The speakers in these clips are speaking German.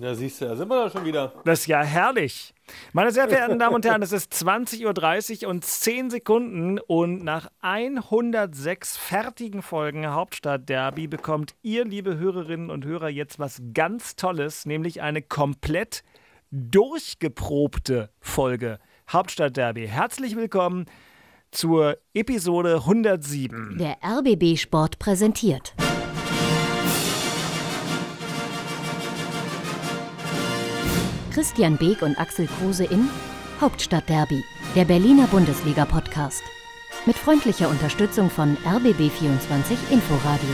Ja, siehst du, da sind wir da schon wieder. Das ist ja herrlich. Meine sehr verehrten Damen und Herren, es ist 20.30 Uhr und 10 Sekunden und nach 106 fertigen Folgen Hauptstadt-Derby bekommt ihr, liebe Hörerinnen und Hörer, jetzt was ganz Tolles, nämlich eine komplett durchgeprobte Folge Hauptstadt-Derby. Herzlich willkommen zur Episode 107. Der RBB Sport präsentiert. Christian Beek und Axel Kruse in Hauptstadtderby, der Berliner Bundesliga-Podcast. Mit freundlicher Unterstützung von RBB24 Inforadio.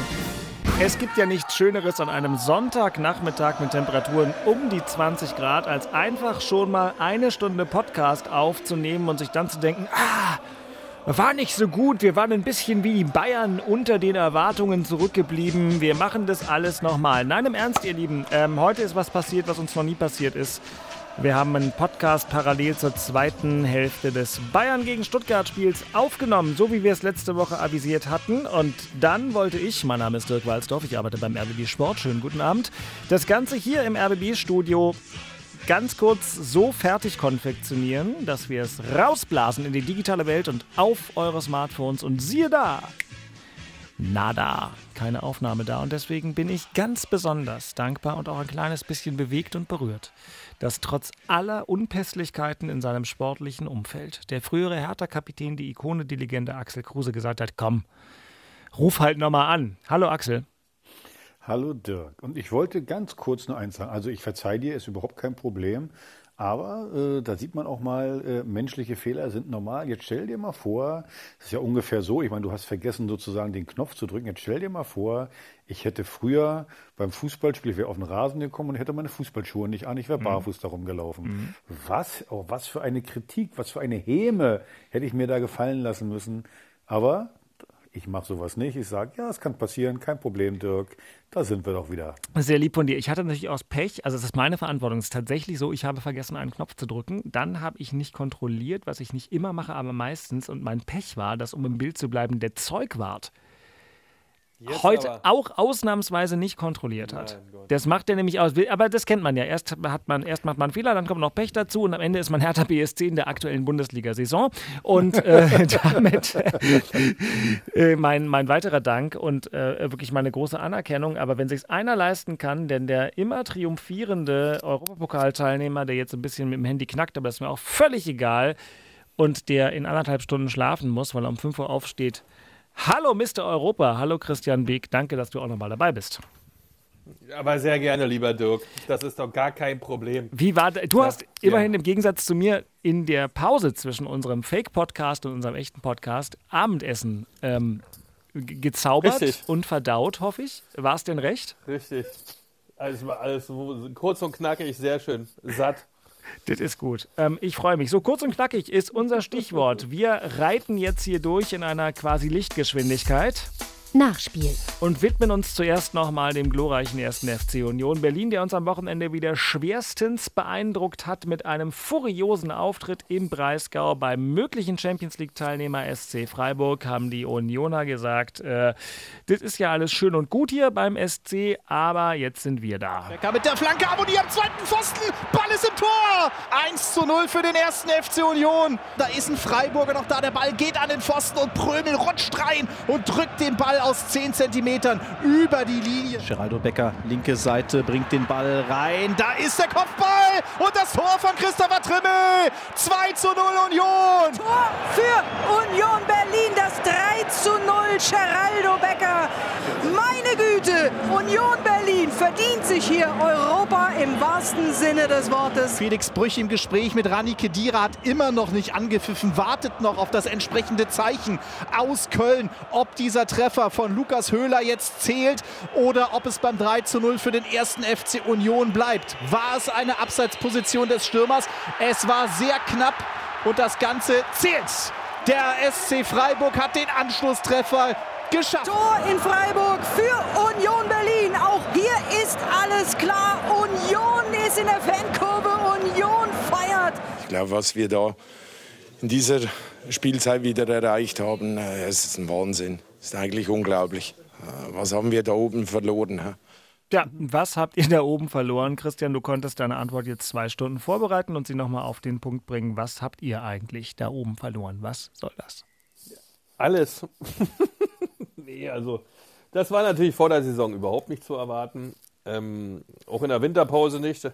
Es gibt ja nichts Schöneres an einem Sonntagnachmittag mit Temperaturen um die 20 Grad, als einfach schon mal eine Stunde Podcast aufzunehmen und sich dann zu denken, ah, war nicht so gut, wir waren ein bisschen wie die Bayern unter den Erwartungen zurückgeblieben, wir machen das alles nochmal. Nein, im Ernst, ihr Lieben, ähm, heute ist was passiert, was uns noch nie passiert ist. Wir haben einen Podcast parallel zur zweiten Hälfte des Bayern gegen Stuttgart Spiels aufgenommen, so wie wir es letzte Woche avisiert hatten. Und dann wollte ich, mein Name ist Dirk Walzdorf, ich arbeite beim RBB Sport, schönen guten Abend, das Ganze hier im RBB Studio ganz kurz so fertig konfektionieren, dass wir es rausblasen in die digitale Welt und auf eure Smartphones. Und siehe da, nada, keine Aufnahme da. Und deswegen bin ich ganz besonders dankbar und auch ein kleines bisschen bewegt und berührt dass trotz aller Unpässlichkeiten in seinem sportlichen Umfeld der frühere Hertha-Kapitän, die Ikone, die Legende Axel Kruse gesagt hat, komm, ruf halt nochmal an. Hallo Axel. Hallo Dirk. Und ich wollte ganz kurz nur eins sagen. Also ich verzeihe dir, ist überhaupt kein Problem. Aber äh, da sieht man auch mal, äh, menschliche Fehler sind normal. Jetzt stell dir mal vor, das ist ja ungefähr so, ich meine, du hast vergessen sozusagen den Knopf zu drücken. Jetzt stell dir mal vor, ich hätte früher beim Fußballspiel, ich wäre auf den Rasen gekommen und hätte meine Fußballschuhe nicht an, ich wäre mhm. barfuß darum gelaufen. Mhm. Was, oh, was für eine Kritik, was für eine Häme hätte ich mir da gefallen lassen müssen. Aber ich mache sowas nicht. Ich sage, ja, es kann passieren, kein Problem, Dirk. Da sind wir doch wieder. Sehr lieb von dir. Ich hatte natürlich aus Pech, also es ist meine Verantwortung. Es ist tatsächlich so, ich habe vergessen, einen Knopf zu drücken. Dann habe ich nicht kontrolliert, was ich nicht immer mache, aber meistens. Und mein Pech war, dass, um im Bild zu bleiben, der Zeugwart Jetzt heute auch ausnahmsweise nicht kontrolliert hat. Das macht er nämlich aus. Aber das kennt man ja. Erst, hat man, erst macht man Fehler, dann kommt noch Pech dazu und am Ende ist man Hertha BSC in der aktuellen Bundesliga-Saison. Und äh, damit äh, mein, mein weiterer Dank und äh, wirklich meine große Anerkennung. Aber wenn sich einer leisten kann, denn der immer triumphierende Europapokalteilnehmer, der jetzt ein bisschen mit dem Handy knackt, aber das ist mir auch völlig egal, und der in anderthalb Stunden schlafen muss, weil er um 5 Uhr aufsteht, Hallo Mr. Europa, hallo Christian Beek, danke, dass du auch nochmal dabei bist. Aber sehr gerne, lieber Dirk. Das ist doch gar kein Problem. Wie war Du hast ja. immerhin im Gegensatz zu mir in der Pause zwischen unserem Fake-Podcast und unserem echten Podcast Abendessen ähm, gezaubert Richtig. und verdaut, hoffe ich. War es denn recht? Richtig. Also alles kurz und knackig, sehr schön. Satt. Das ist gut. Ähm, ich freue mich. So kurz und knackig ist unser Stichwort. Wir reiten jetzt hier durch in einer quasi Lichtgeschwindigkeit. Nachspiel. Und widmen uns zuerst nochmal dem glorreichen ersten FC Union Berlin, der uns am Wochenende wieder schwerstens beeindruckt hat mit einem furiosen Auftritt im Breisgau. Beim möglichen Champions League-Teilnehmer SC Freiburg haben die Unioner gesagt, äh, das ist ja alles schön und gut hier beim SC, aber jetzt sind wir da. Becker mit der Flanke, Abonnier am zweiten Pfosten, Ball ist im Tor! 1 zu 0 für den ersten FC Union. Da ist ein Freiburger noch da, der Ball geht an den Pfosten und Prömel rutscht rein und drückt den Ball aus 10 Zentimetern über die Linie. Geraldo Becker, linke Seite, bringt den Ball rein. Da ist der Kopfball und das Tor von Christopher Trimmel. 2 zu 0 Union. Tor für Union Berlin, das 3 zu 0. Geraldo Becker. Meine Güte, Union Berlin verdient sich hier Europa im wahrsten Sinne des Wortes. Felix Brüch im Gespräch mit Rani Kedira hat immer noch nicht angepfiffen, wartet noch auf das entsprechende Zeichen aus Köln, ob dieser Treffer von Lukas Höhler jetzt zählt oder ob es beim 3 zu 0 für den ersten FC Union bleibt. War es eine Abseitsposition des Stürmers? Es war sehr knapp und das Ganze zählt. Der SC Freiburg hat den Anschlusstreffer geschafft. Tor in Freiburg für Union Berlin. Auch hier ist alles klar. Union ist in der Fankurve. Union feiert. Ich glaube, was wir da in dieser Spielzeit wieder erreicht haben, äh, es ist ein Wahnsinn ist eigentlich unglaublich. Äh, was haben wir da oben verloren? Ja, was habt ihr da oben verloren? Christian, du konntest deine Antwort jetzt zwei Stunden vorbereiten und sie nochmal auf den Punkt bringen. Was habt ihr eigentlich da oben verloren? Was soll das? Alles. nee, also das war natürlich vor der Saison überhaupt nicht zu erwarten. Ähm, auch in der Winterpause nicht.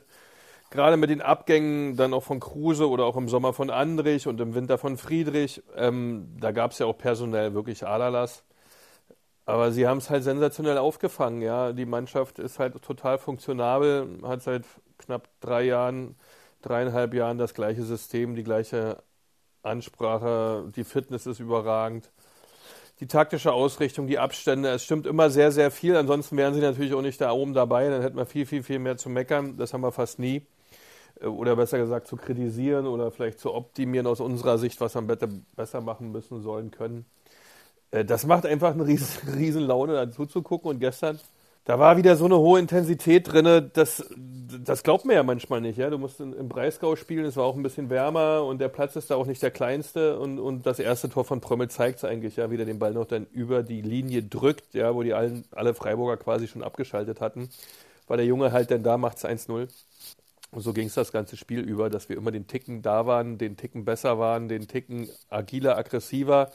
Gerade mit den Abgängen dann auch von Kruse oder auch im Sommer von Andrich und im Winter von Friedrich. Ähm, da gab es ja auch personell wirklich Aderlass. Aber sie haben es halt sensationell aufgefangen, ja. Die Mannschaft ist halt total funktionabel, hat seit knapp drei Jahren, dreieinhalb Jahren das gleiche System, die gleiche Ansprache, die Fitness ist überragend. Die taktische Ausrichtung, die Abstände, es stimmt immer sehr, sehr viel. Ansonsten wären sie natürlich auch nicht da oben dabei. Dann hätten wir viel, viel, viel mehr zu meckern. Das haben wir fast nie. Äh, oder besser gesagt zu kritisieren oder vielleicht zu optimieren aus unserer Sicht, was wir besser machen müssen, sollen, können. Äh, das macht einfach eine riesen, riesen Laune, dazu zu gucken. Und gestern, da war wieder so eine hohe Intensität drin, das, das glaubt man ja manchmal nicht. Ja? Du musst im Breisgau spielen, es war auch ein bisschen wärmer und der Platz ist da auch nicht der kleinste. Und, und das erste Tor von Prömmel zeigt es eigentlich, ja, wie der den Ball noch dann über die Linie drückt, ja, wo die allen, alle Freiburger quasi schon abgeschaltet hatten. Weil der Junge halt dann da macht es 1-0. Und so ging es das ganze Spiel über, dass wir immer den Ticken da waren, den Ticken besser waren, den Ticken agiler, aggressiver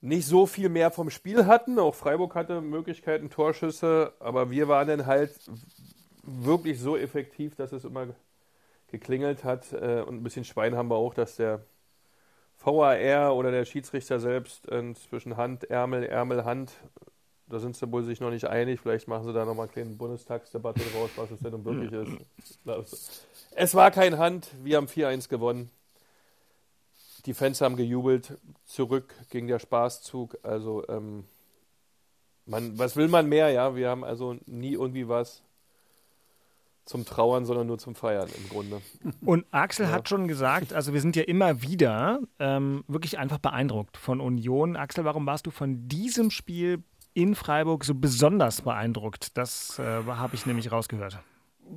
nicht so viel mehr vom Spiel hatten. Auch Freiburg hatte Möglichkeiten, Torschüsse, aber wir waren dann halt wirklich so effektiv, dass es immer geklingelt hat. Äh, und ein bisschen Schwein haben wir auch, dass der VAR oder der Schiedsrichter selbst zwischen Hand, Ärmel, Ärmel, Hand, da sind sie wohl sich noch nicht einig. Vielleicht machen sie da nochmal eine kleine Bundestagsdebatte draus, was es denn nun wirklich ist. Es war kein Hand, wir haben 4-1 gewonnen. Die Fans haben gejubelt, zurück ging der Spaßzug. Also, ähm, man, was will man mehr, ja? Wir haben also nie irgendwie was zum Trauern, sondern nur zum Feiern im Grunde. Und Axel ja. hat schon gesagt, also wir sind ja immer wieder ähm, wirklich einfach beeindruckt von Union. Axel, warum warst du von diesem Spiel in Freiburg so besonders beeindruckt? Das äh, habe ich nämlich rausgehört.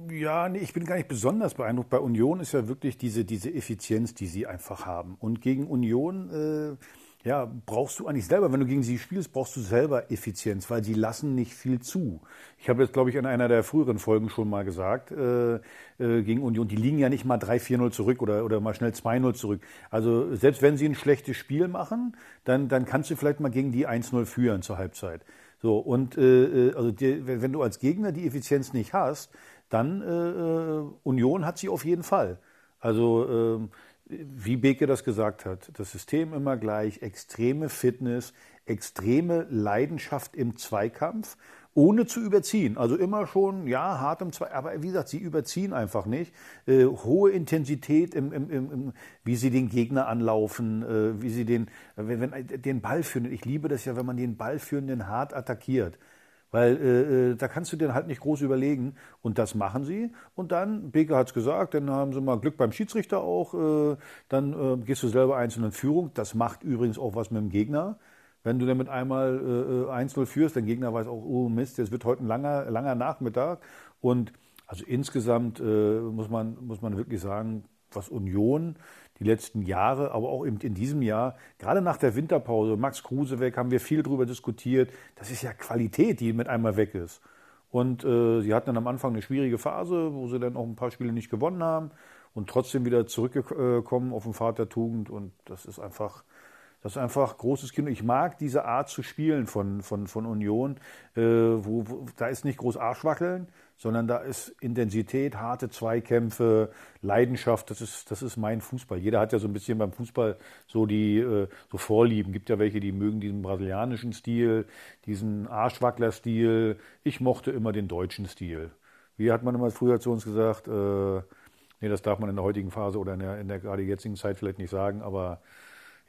Ja, nee, ich bin gar nicht besonders beeindruckt. Bei Union ist ja wirklich diese, diese Effizienz, die sie einfach haben. Und gegen Union, äh, ja, brauchst du eigentlich selber, wenn du gegen sie spielst, brauchst du selber Effizienz, weil sie lassen nicht viel zu. Ich habe jetzt, glaube ich, in einer der früheren Folgen schon mal gesagt, äh, äh, gegen Union, die liegen ja nicht mal 3-4-0 zurück oder, oder mal schnell 2-0 zurück. Also selbst wenn sie ein schlechtes Spiel machen, dann, dann kannst du vielleicht mal gegen die 1-0 führen zur Halbzeit. So, und äh, äh also die, wenn du als Gegner die Effizienz nicht hast, dann äh, äh, Union hat sie auf jeden Fall. Also äh, wie Beke das gesagt hat, das System immer gleich, extreme Fitness, extreme Leidenschaft im Zweikampf, ohne zu überziehen. Also immer schon, ja, hart im Zweikampf, aber wie gesagt, sie überziehen einfach nicht. Äh, hohe Intensität, im, im, im, wie sie den Gegner anlaufen, äh, wie sie den, wenn, wenn, den Ball führen. Ich liebe das ja, wenn man den Ballführenden hart attackiert. Weil äh, äh, da kannst du dir halt nicht groß überlegen. Und das machen sie. Und dann, Beke hat es gesagt, dann haben sie mal Glück beim Schiedsrichter auch. Äh, dann äh, gehst du selber einzeln in Führung. Das macht übrigens auch was mit dem Gegner. Wenn du damit einmal äh, 1-0 äh, führst, der Gegner weiß auch, oh Mist, es wird heute ein langer, langer Nachmittag. Und also insgesamt äh, muss, man, muss man wirklich sagen, was Union die letzten Jahre, aber auch eben in diesem Jahr, gerade nach der Winterpause, Max Kruse weg, haben wir viel darüber diskutiert. Das ist ja Qualität, die mit einmal weg ist. Und äh, sie hatten dann am Anfang eine schwierige Phase, wo sie dann auch ein paar Spiele nicht gewonnen haben und trotzdem wieder zurückgekommen auf den Pfad der Tugend. Und das ist einfach, das ist einfach großes Kind. Ich mag diese Art zu spielen von, von, von Union, äh, wo, wo, da ist nicht groß Arschwackeln, sondern da ist Intensität, harte Zweikämpfe, Leidenschaft. Das ist, das ist mein Fußball. Jeder hat ja so ein bisschen beim Fußball so die äh, so Vorlieben. Gibt ja welche, die mögen diesen brasilianischen Stil, diesen Arschwackler-Stil. Ich mochte immer den deutschen Stil. Wie hat man immer früher zu uns gesagt? Äh, nee, das darf man in der heutigen Phase oder in der, in der gerade jetzigen Zeit vielleicht nicht sagen, aber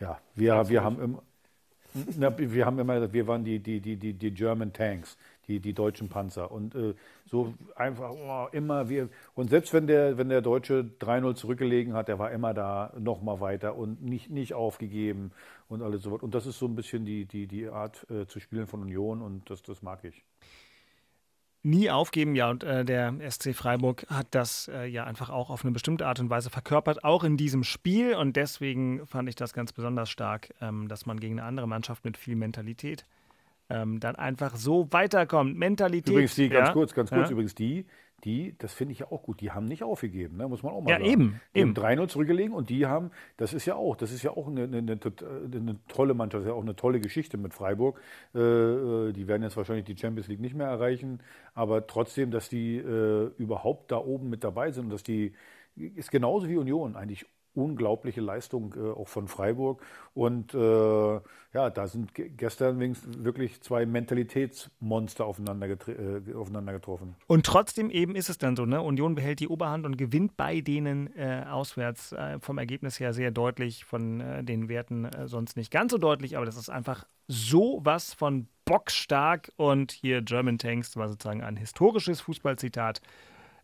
ja, wir, wir haben immer. Na, wir haben immer wir waren die, die, die, die German Tanks die, die deutschen Panzer. Und äh, so einfach oh, immer wir. Und selbst wenn der, wenn der Deutsche 3-0 zurückgelegen hat, der war immer da, nochmal weiter und nicht, nicht aufgegeben und alles so. Und das ist so ein bisschen die, die, die Art äh, zu spielen von Union und das, das mag ich nie aufgeben. Ja, und äh, der SC Freiburg hat das äh, ja einfach auch auf eine bestimmte Art und Weise verkörpert, auch in diesem Spiel. Und deswegen fand ich das ganz besonders stark, ähm, dass man gegen eine andere Mannschaft mit viel Mentalität ähm, dann einfach so weiterkommt. Mentalität. Übrigens die, ganz ja? kurz, ganz kurz, Ja. übrigens die, die, das finde ich ja auch gut, die haben nicht aufgegeben, ne? muss man auch mal Ja, sagen. eben, Die haben eben. 3-0 zurückgelegen und die haben, das ist ja auch, das ist ja auch eine, eine, eine, äh, eine tolle Mannschaft, das ist ja auch eine tolle Geschichte mit Freiburg. Äh, äh, die werden jetzt wahrscheinlich die Champions League nicht mehr erreichen, aber trotzdem, dass die äh, überhaupt da oben mit dabei sind und dass die, ist genauso wie Union eigentlich unglaubliche Leistung äh, auch von Freiburg. Und äh, ja, da sind ge- gestern wirklich zwei Mentalitätsmonster aufeinander, äh, aufeinander getroffen. Und trotzdem eben ist es dann so, ne? Union behält die Oberhand und gewinnt bei denen äh, auswärts äh, vom Ergebnis her sehr deutlich, von äh, den Werten sonst nicht ganz so deutlich, aber das ist einfach so was von bockstark und hier German Tanks war sozusagen ein historisches Fußballzitat.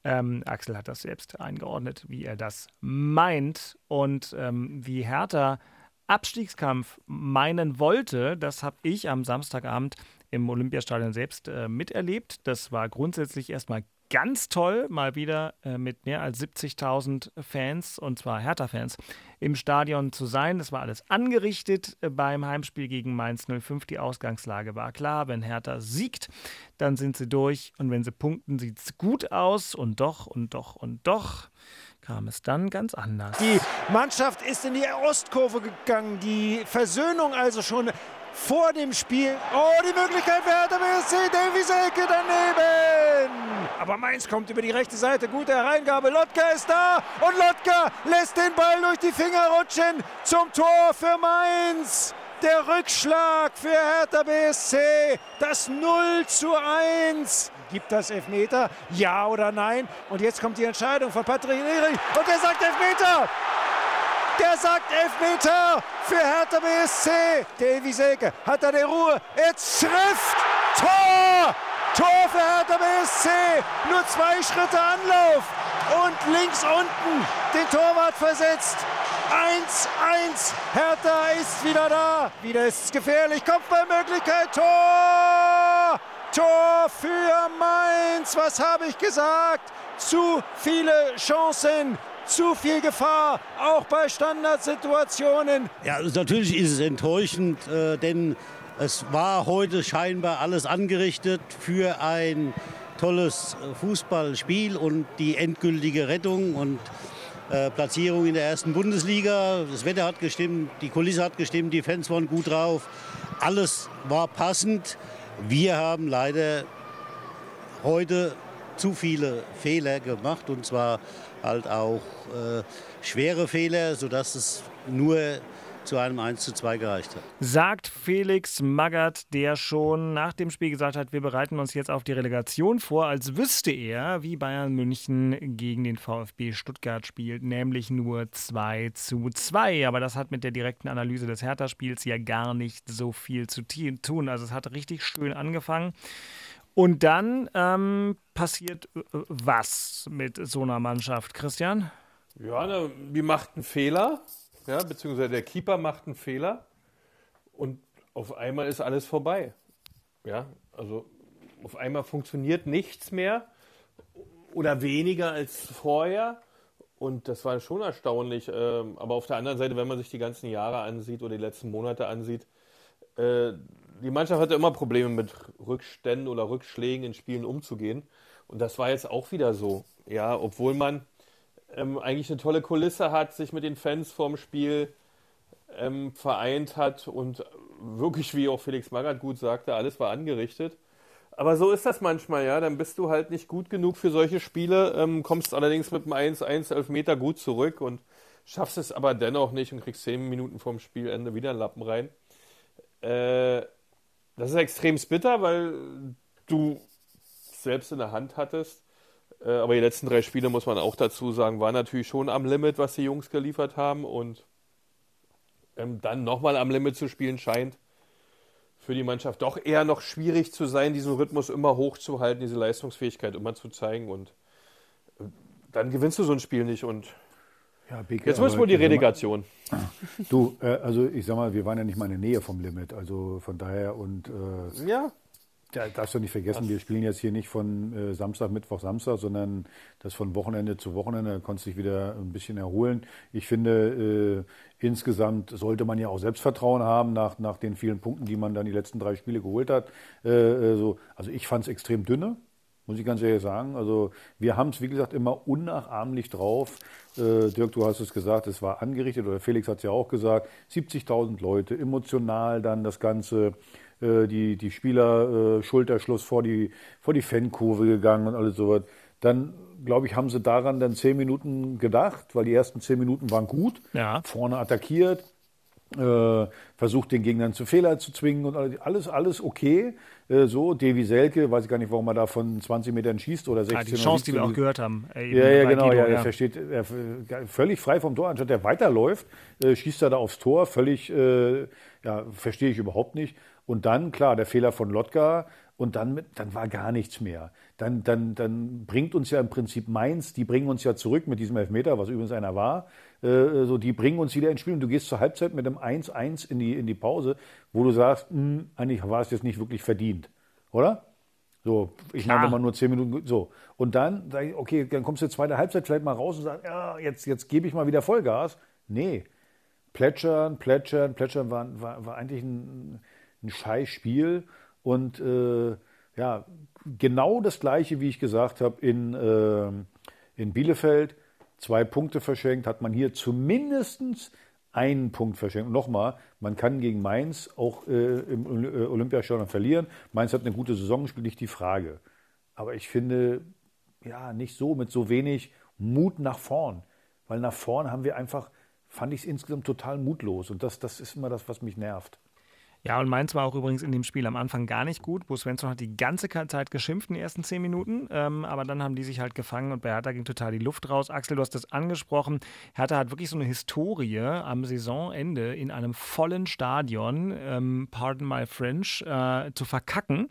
Ähm, Axel hat das selbst eingeordnet, wie er das meint. Und ähm, wie Hertha Abstiegskampf meinen wollte, das habe ich am Samstagabend im Olympiastadion selbst äh, miterlebt. Das war grundsätzlich erstmal ganz toll, mal wieder äh, mit mehr als 70.000 Fans, und zwar Hertha-Fans, im Stadion zu sein. Das war alles angerichtet äh, beim Heimspiel gegen Mainz 05. Die Ausgangslage war klar. Wenn Hertha siegt, dann sind sie durch. Und wenn sie punkten, sieht es gut aus. Und doch, und doch, und doch kam es dann ganz anders. Die Mannschaft ist in die Ostkurve gegangen. Die Versöhnung also schon vor dem Spiel. Oh, die Möglichkeit für Hertha BSC. Davy Selke daneben. Aber Mainz kommt über die rechte Seite. Gute Hereingabe. Lotka ist da. Und Lotka lässt den Ball durch die Finger rutschen zum Tor für Mainz. Der Rückschlag für Hertha BSC. Das 0 zu 1. Gibt das Elfmeter? Ja oder nein? Und jetzt kommt die Entscheidung von Patrick Erich. Und der sagt Elfmeter. Der sagt Elfmeter für Hertha BSC. Davy Selke hat da die Ruhe. Jetzt trifft. Tor! Tor für Hertha BSC. Nur zwei Schritte Anlauf. Und links unten den Torwart versetzt. 1-1. Hertha ist wieder da. Wieder ist es gefährlich. Kopfballmöglichkeit. Tor! Tor für Mainz. Was habe ich gesagt? Zu viele Chancen. Zu viel Gefahr, auch bei Standardsituationen. Ja, natürlich ist es enttäuschend, äh, denn es war heute scheinbar alles angerichtet für ein tolles äh, Fußballspiel und die endgültige Rettung und äh, Platzierung in der ersten Bundesliga. Das Wetter hat gestimmt, die Kulisse hat gestimmt, die Fans waren gut drauf. Alles war passend. Wir haben leider heute zu viele Fehler gemacht und zwar halt auch äh, schwere Fehler, sodass es nur zu einem 1 zu 2 gereicht hat. Sagt Felix Magath, der schon nach dem Spiel gesagt hat, wir bereiten uns jetzt auf die Relegation vor, als wüsste er, wie Bayern München gegen den VfB Stuttgart spielt, nämlich nur 2 zu 2. Aber das hat mit der direkten Analyse des Hertha-Spiels ja gar nicht so viel zu tun. Also es hat richtig schön angefangen. Und dann ähm, passiert äh, was mit so einer Mannschaft, Christian? Ja, ne, die macht einen Fehler, ja, beziehungsweise der Keeper macht einen Fehler und auf einmal ist alles vorbei. Ja, also auf einmal funktioniert nichts mehr oder weniger als vorher. Und das war schon erstaunlich. Ähm, aber auf der anderen Seite, wenn man sich die ganzen Jahre ansieht oder die letzten Monate ansieht, äh, die Mannschaft hatte immer Probleme mit Rückständen oder Rückschlägen in Spielen umzugehen. Und das war jetzt auch wieder so. Ja, obwohl man ähm, eigentlich eine tolle Kulisse hat, sich mit den Fans vorm Spiel ähm, vereint hat und wirklich, wie auch Felix Magath gut sagte, alles war angerichtet. Aber so ist das manchmal, ja. Dann bist du halt nicht gut genug für solche Spiele, ähm, kommst allerdings mit einem 1-1 Elfmeter gut zurück und schaffst es aber dennoch nicht und kriegst zehn Minuten vorm Spielende wieder einen Lappen rein. Äh, das ist extrem bitter, weil du selbst in der Hand hattest. Äh, aber die letzten drei Spiele, muss man auch dazu sagen, waren natürlich schon am Limit, was die Jungs geliefert haben. Und ähm, dann nochmal am Limit zu spielen, scheint für die Mannschaft doch eher noch schwierig zu sein, diesen Rhythmus immer hochzuhalten, diese Leistungsfähigkeit immer zu zeigen. Und äh, dann gewinnst du so ein Spiel nicht. Und Ja, Beke, jetzt muss aber wohl die Relegation. Du, äh, also ich sag mal, wir waren ja nicht mal in der Nähe vom Limit, also von daher und äh, Ja, Da darfst du nicht vergessen, wir spielen jetzt hier nicht von äh, Samstag, Mittwoch, Samstag, sondern das von Wochenende zu Wochenende. Da konntest du dich wieder ein bisschen erholen. Ich finde, äh, insgesamt sollte man ja auch Selbstvertrauen haben nach, nach den vielen Punkten, die man dann die letzten drei Spiele geholt hat. Äh, äh so. Also ich fand es extrem dünne muss ich ganz ehrlich sagen. Also wir haben es, wie gesagt, immer unnachahmlich drauf. Äh, Dirk, du hast es gesagt, es war angerichtet, oder Felix hat es ja auch gesagt, 70.000 Leute, emotional dann das Ganze, äh, die, die Spieler äh, Schulterschluss vor die, vor die Fankurve gegangen und alles sowas. Dann, glaube ich, haben sie daran dann zehn Minuten gedacht, weil die ersten zehn Minuten waren gut. Ja. Vorne attackiert, versucht den Gegnern zu Fehler zu zwingen und alles, alles okay. Äh, so, Davy Selke, weiß ich gar nicht, warum er da von 20 Metern schießt oder 16. Ja, die Chance, die wir auch gehört haben. Äh, ja, ja, genau, Guido, ja, er versteht, er, völlig frei vom Tor, anstatt er weiterläuft, äh, schießt er da aufs Tor, völlig, ja, verstehe ich überhaupt nicht. Und dann, klar, der Fehler von Lotka und dann, dann war gar nichts mehr. Dann, dann, dann bringt uns ja im Prinzip Mainz, die bringen uns ja zurück mit diesem Elfmeter, was übrigens einer war, äh, so, die bringen uns wieder ins Spiel und du gehst zur Halbzeit mit einem 1-1 in die, in die Pause, wo du sagst, mh, hm, eigentlich war es jetzt nicht wirklich verdient, oder? So, ich Klar. meine mal nur zehn Minuten, so. Und dann okay, dann kommst du zweite Halbzeit vielleicht mal raus und sagst, ja, jetzt, jetzt gebe ich mal wieder Vollgas. Nee. Plätschern, plätschern, plätschern war, war, war eigentlich ein, ein scheiß Spiel und äh, ja, genau das gleiche, wie ich gesagt habe, in, äh, in Bielefeld zwei Punkte verschenkt, hat man hier zumindest einen Punkt verschenkt. Und nochmal, man kann gegen Mainz auch äh, im äh, Olympiastadion verlieren. Mainz hat eine gute Saison gespielt, nicht die Frage. Aber ich finde, ja, nicht so, mit so wenig Mut nach vorn. Weil nach vorn haben wir einfach, fand ich es insgesamt total mutlos. Und das, das ist immer das, was mich nervt. Ja, und Mainz war auch übrigens in dem Spiel am Anfang gar nicht gut. Bo Svensson hat die ganze Zeit geschimpft in den ersten zehn Minuten, ähm, aber dann haben die sich halt gefangen und bei Hertha ging total die Luft raus. Axel, du hast das angesprochen. Hertha hat wirklich so eine Historie am Saisonende in einem vollen Stadion, ähm, pardon my French, äh, zu verkacken.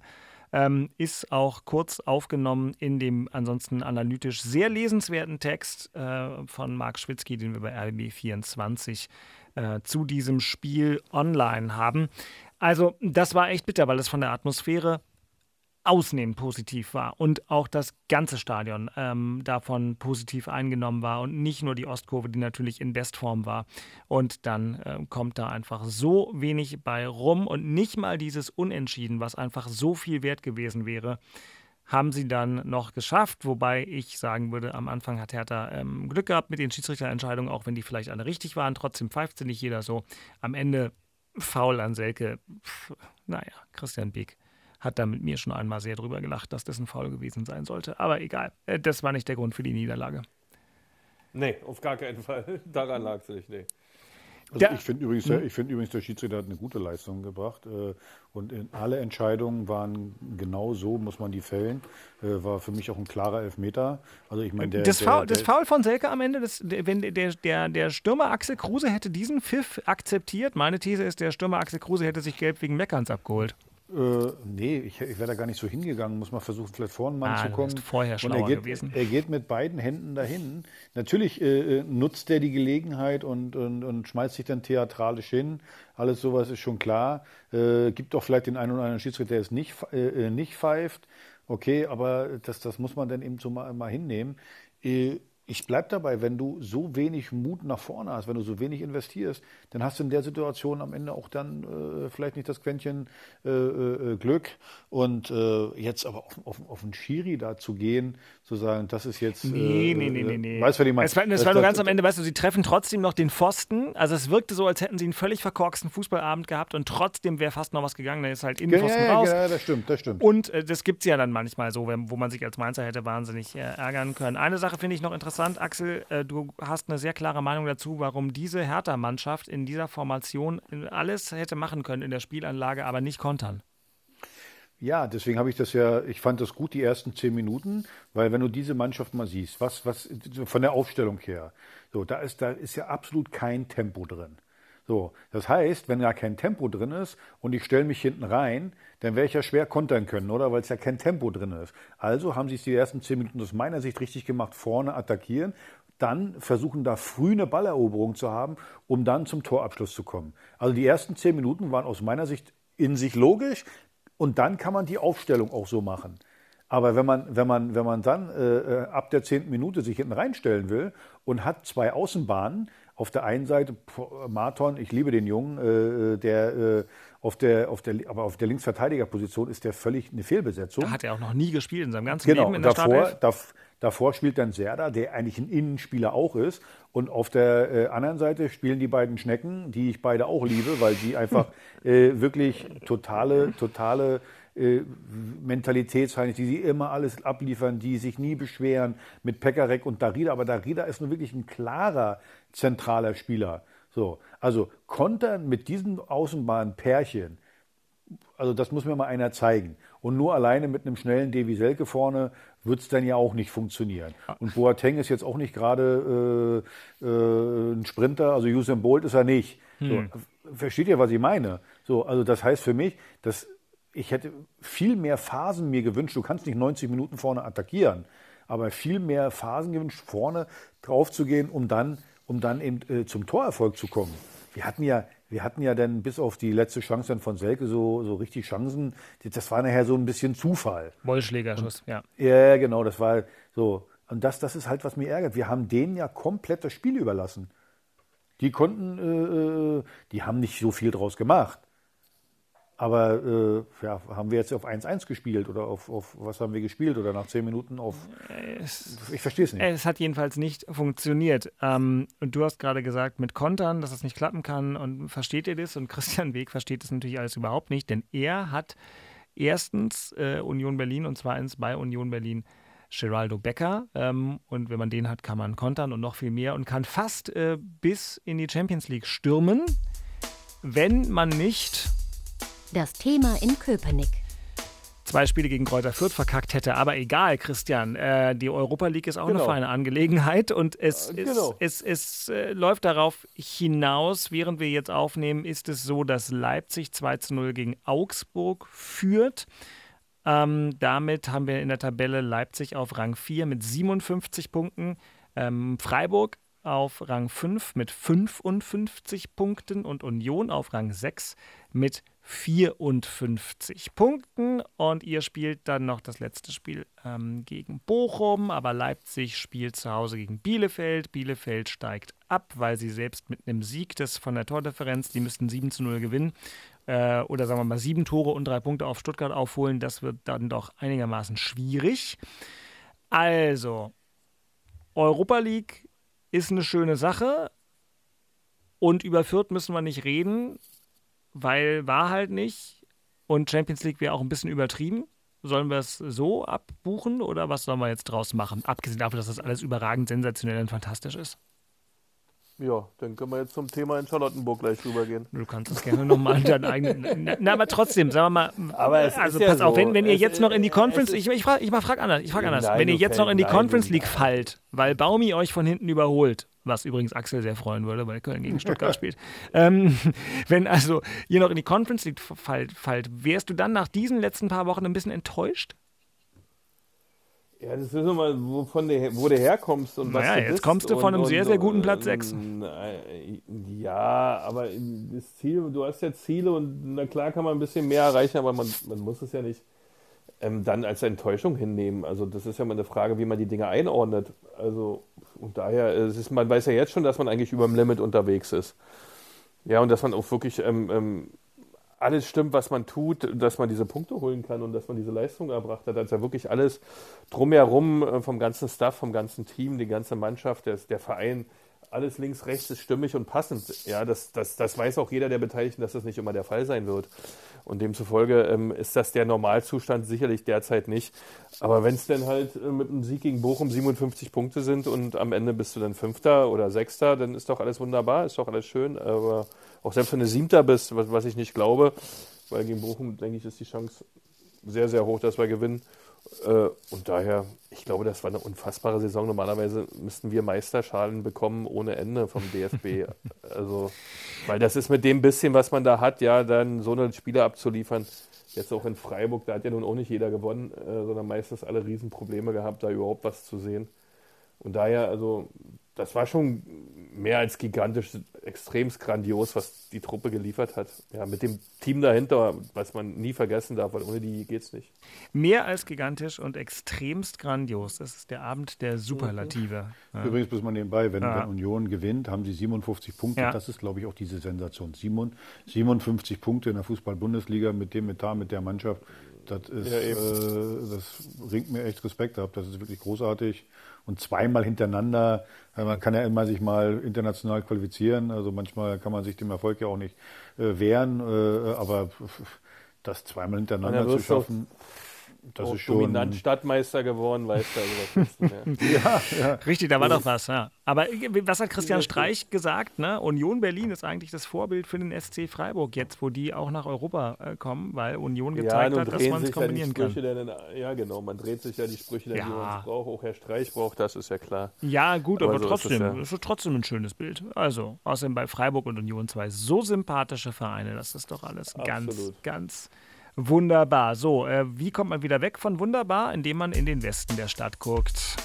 Ähm, ist auch kurz aufgenommen in dem ansonsten analytisch sehr lesenswerten Text äh, von Marc Schwitzky, den wir bei RB24 äh, zu diesem Spiel online haben. Also das war echt bitter, weil es von der Atmosphäre ausnehmend positiv war und auch das ganze Stadion ähm, davon positiv eingenommen war und nicht nur die Ostkurve, die natürlich in Bestform war. Und dann äh, kommt da einfach so wenig bei rum und nicht mal dieses Unentschieden, was einfach so viel wert gewesen wäre haben sie dann noch geschafft, wobei ich sagen würde, am Anfang hat Hertha ähm, Glück gehabt mit den Schiedsrichterentscheidungen, auch wenn die vielleicht alle richtig waren. Trotzdem pfeift sie nicht jeder so. Am Ende faul an Selke. Pff, naja, Christian Beek hat da mit mir schon einmal sehr drüber gelacht, dass das ein Foul gewesen sein sollte. Aber egal, äh, das war nicht der Grund für die Niederlage. Nee, auf gar keinen Fall. Daran lag es nicht, nee. Also ich finde übrigens, der, hm? find übrigens, der Schiedsrichter hat eine gute Leistung gebracht. Äh, und alle Entscheidungen waren genau so, muss man die fällen. Äh, war für mich auch ein klarer Elfmeter. Also ich meine, das, Foul, das Foul von Selke am Ende, das, wenn der, der, der Stürmer Axel Kruse hätte diesen Pfiff akzeptiert, meine These ist, der Stürmer Axel Kruse hätte sich gelb wegen Meckerns abgeholt. Äh, nee, ich, ich wäre da gar nicht so hingegangen. Muss mal versuchen, vielleicht vor einen Mann ah, zu kommen. vorher und er geht, gewesen. Er geht mit beiden Händen dahin. Natürlich äh, äh, nutzt er die Gelegenheit und, und, und schmeißt sich dann theatralisch hin. Alles sowas ist schon klar. Äh, gibt doch vielleicht den einen oder anderen Schiedsrichter, der es nicht, äh, äh, nicht pfeift. Okay, aber das, das muss man dann eben so mal, mal hinnehmen. Äh, ich bleibe dabei, wenn du so wenig Mut nach vorne hast, wenn du so wenig investierst, dann hast du in der Situation am Ende auch dann äh, vielleicht nicht das Quäntchen äh, äh, Glück. Und äh, jetzt aber auf, auf, auf einen Schiri da zu gehen, zu sagen, das ist jetzt. Nee, nee, nee, nee, nee. Weißt du, was ich meine? Es war, das, das war nur ganz am Ende, weißt du, sie treffen trotzdem noch den Pfosten. Also es wirkte so, als hätten sie einen völlig verkorksten Fußballabend gehabt und trotzdem wäre fast noch was gegangen. Da ist halt in den Pfosten ja, raus. Ja, das stimmt, das stimmt. Und äh, das gibt es ja dann manchmal so, wo man sich als Mainzer hätte wahnsinnig äh, ärgern können. Eine Sache finde ich noch interessant, Axel äh, du hast eine sehr klare Meinung dazu, warum diese Hertha-Mannschaft in dieser Formation alles hätte machen können in der Spielanlage, aber nicht kontern. Ja, deswegen habe ich das ja, ich fand das gut, die ersten zehn Minuten, weil wenn du diese Mannschaft mal siehst, was, was von der Aufstellung her, so, da ist, da ist ja absolut kein Tempo drin. So, das heißt, wenn da kein Tempo drin ist und ich stelle mich hinten rein, dann werde ich ja schwer kontern können, oder? Weil es ja kein Tempo drin ist. Also haben sie es die ersten zehn Minuten aus meiner Sicht richtig gemacht, vorne attackieren dann versuchen da früh eine Balleroberung zu haben, um dann zum Torabschluss zu kommen. Also die ersten zehn Minuten waren aus meiner Sicht in sich logisch, Und dann kann man die Aufstellung auch so machen. Aber wenn man, wenn man, wenn man dann äh, äh ab der zehnten Minute sich hinten reinstellen will und hat zwei Außenbahnen, auf der einen Seite Marton, ich liebe den Jungen, äh, äh, der äh, auf der, auf der, aber auf der Linksverteidigerposition ist der völlig eine Fehlbesetzung. Da hat er auch noch nie gespielt in seinem ganzen genau, Leben in der davor, dav, davor spielt dann Serda, der eigentlich ein Innenspieler auch ist. Und auf der äh, anderen Seite spielen die beiden Schnecken, die ich beide auch liebe, weil die einfach äh, wirklich totale, totale Mentalität zeigen, die sie immer alles abliefern, die sich nie beschweren mit Pekarek und Darida. Aber Darida ist nun wirklich ein klarer zentraler Spieler. So, also kontern mit diesen Außenbahnpärchen, also das muss mir mal einer zeigen. Und nur alleine mit einem schnellen Devi Selke vorne wird es dann ja auch nicht funktionieren. Und Boateng ist jetzt auch nicht gerade äh, äh, ein Sprinter, also Usain Bolt ist er nicht. Hm. So, versteht ihr, was ich meine? So, also das heißt für mich, dass ich hätte viel mehr Phasen mir gewünscht. Du kannst nicht 90 Minuten vorne attackieren, aber viel mehr Phasen gewünscht, vorne drauf zu gehen, um dann um dann eben äh, zum Torerfolg zu kommen. Wir hatten ja, wir hatten ja dann bis auf die letzte Chance dann von Selke so, so richtig Chancen. Das war nachher so ein bisschen Zufall. Wollschlägerschuss, ja. Ja, genau, das war so. Und das, das ist halt, was mich ärgert. Wir haben denen ja komplett das Spiel überlassen. Die konnten, äh, äh die haben nicht so viel draus gemacht. Aber äh, ja, haben wir jetzt auf 1-1 gespielt oder auf, auf, was haben wir gespielt oder nach 10 Minuten auf. Es, ich verstehe es nicht. Es hat jedenfalls nicht funktioniert. Ähm, und du hast gerade gesagt, mit Kontern, dass es nicht klappen kann. Und versteht ihr das? Und Christian Weg versteht das natürlich alles überhaupt nicht, denn er hat erstens äh, Union Berlin und zweitens bei Union Berlin Geraldo Becker. Ähm, und wenn man den hat, kann man kontern und noch viel mehr und kann fast äh, bis in die Champions League stürmen, wenn man nicht das Thema in Köpenick. Zwei Spiele gegen Kräuter Fürth verkackt hätte, aber egal, Christian. Äh, die Europa League ist auch genau. eine feine Angelegenheit und es, äh, genau. es, es, es äh, läuft darauf hinaus, während wir jetzt aufnehmen, ist es so, dass Leipzig 2 zu 0 gegen Augsburg führt. Ähm, damit haben wir in der Tabelle Leipzig auf Rang 4 mit 57 Punkten. Ähm, Freiburg auf Rang 5 mit 55 Punkten und Union auf Rang 6 mit 54 Punkten. Und ihr spielt dann noch das letzte Spiel ähm, gegen Bochum, aber Leipzig spielt zu Hause gegen Bielefeld. Bielefeld steigt ab, weil sie selbst mit einem Sieg des von der Tordifferenz, die müssten 7 zu 0 gewinnen, äh, oder sagen wir mal sieben Tore und drei Punkte auf Stuttgart aufholen. Das wird dann doch einigermaßen schwierig. Also, Europa League ist eine schöne Sache. Und über Fürth müssen wir nicht reden, weil war halt nicht. Und Champions League wäre auch ein bisschen übertrieben. Sollen wir es so abbuchen oder was sollen wir jetzt draus machen? Abgesehen davon, dass das alles überragend, sensationell und fantastisch ist. Ja, dann können wir jetzt zum Thema in Charlottenburg gleich rübergehen. Du kannst es gerne nochmal in deinen eigenen. Na, aber trotzdem, sagen wir mal. Aber es also ist pass ja auf, so. wenn, wenn ihr es, jetzt noch in die Conference, ich, ich frage ich frag anders, ich frag anders. Nein, wenn ihr jetzt noch in die nein, Conference League fallt, weil Baumi euch von hinten überholt, was übrigens Axel sehr freuen würde, weil Köln gegen Stuttgart spielt. Ähm, wenn also ihr noch in die Conference League fallt, fallt, wärst du dann nach diesen letzten paar Wochen ein bisschen enttäuscht? Ja, das ist immer, wovon du, wo du herkommst und was Naja, du jetzt kommst du von einem und, sehr, sehr guten Platz sechs. äh, Ja, aber das Ziel, du hast ja Ziele und na klar kann man ein bisschen mehr erreichen, aber man, man muss es ja nicht ähm, dann als Enttäuschung hinnehmen. Also das ist ja mal eine Frage, wie man die Dinge einordnet. Also und daher, es ist, man weiß ja jetzt schon, dass man eigentlich über dem Limit unterwegs ist. Ja, und dass man auch wirklich ähm, ähm, alles stimmt, was man tut, dass man diese Punkte holen kann und dass man diese Leistung erbracht hat. Also wirklich alles drumherum äh, vom ganzen Staff, vom ganzen Team, die ganze Mannschaft, der, der Verein, alles links, rechts ist stimmig und passend. Ja, das, das, das weiß auch jeder der Beteiligten, dass das nicht immer der Fall sein wird. Und demzufolge ähm, ist das der Normalzustand sicherlich derzeit nicht. Aber wenn es dann halt äh, mit einem Sieg gegen Bochum 57 Punkte sind und am Ende bist du dann Fünfter oder Sechster, dann ist doch alles wunderbar, ist doch alles schön. Aber auch selbst wenn du Siebter bist, was, was ich nicht glaube, weil gegen Bochum, denke ich, ist die Chance sehr, sehr hoch, dass wir gewinnen. Äh, und daher, ich glaube, das war eine unfassbare Saison. Normalerweise müssten wir Meisterschalen bekommen ohne Ende vom DFB. also, weil das ist mit dem bisschen, was man da hat, ja, dann so eine Spiele abzuliefern. Jetzt auch in Freiburg, da hat ja nun auch nicht jeder gewonnen, äh, sondern meistens alle Riesenprobleme gehabt, da überhaupt was zu sehen. Und daher, also, das war schon mehr als gigantisch. extremst grandios, was die Truppe geliefert hat. Ja, mit dem Team dahinter, was man nie vergessen darf, weil ohne die geht's nicht. Mehr als gigantisch und extremst grandios. Das ist der Abend der Superlative. Ja. Übrigens bis man nebenbei, wenn, ja. wenn Union gewinnt, haben sie 57 Punkte. Ja. Das ist, glaube ich, auch diese Sensation. 57 Punkte in der Fußball-Bundesliga mit dem Etat, mit der Mannschaft. Das, ist, äh, das ringt mir echt Respekt ab. Das ist wirklich großartig und zweimal hintereinander. Man kann ja immer sich mal international qualifizieren. Also manchmal kann man sich dem Erfolg ja auch nicht äh, wehren. Äh, aber das zweimal hintereinander zu schaffen. Das ist schon dominant Stadtmeister geworden, weißt du. Also ja, ja, Richtig, da war doch was, ja. Aber was hat Christian Streich gesagt? Ne? Union Berlin ist eigentlich das Vorbild für den SC Freiburg, jetzt wo die auch nach Europa äh, kommen, weil Union gezeigt ja, hat, dass man es kombinieren ja kann. Dann, ja, genau, man dreht sich ja die Sprüche, die man braucht, auch Herr Streich braucht, das ist ja klar. Ja, gut, aber, aber so trotzdem, ist es, ja. ist trotzdem ein schönes Bild. Also, außerdem bei Freiburg und Union zwei so sympathische Vereine, das ist doch alles Absolut. ganz, ganz Wunderbar. So, äh, wie kommt man wieder weg von wunderbar? Indem man in den Westen der Stadt guckt.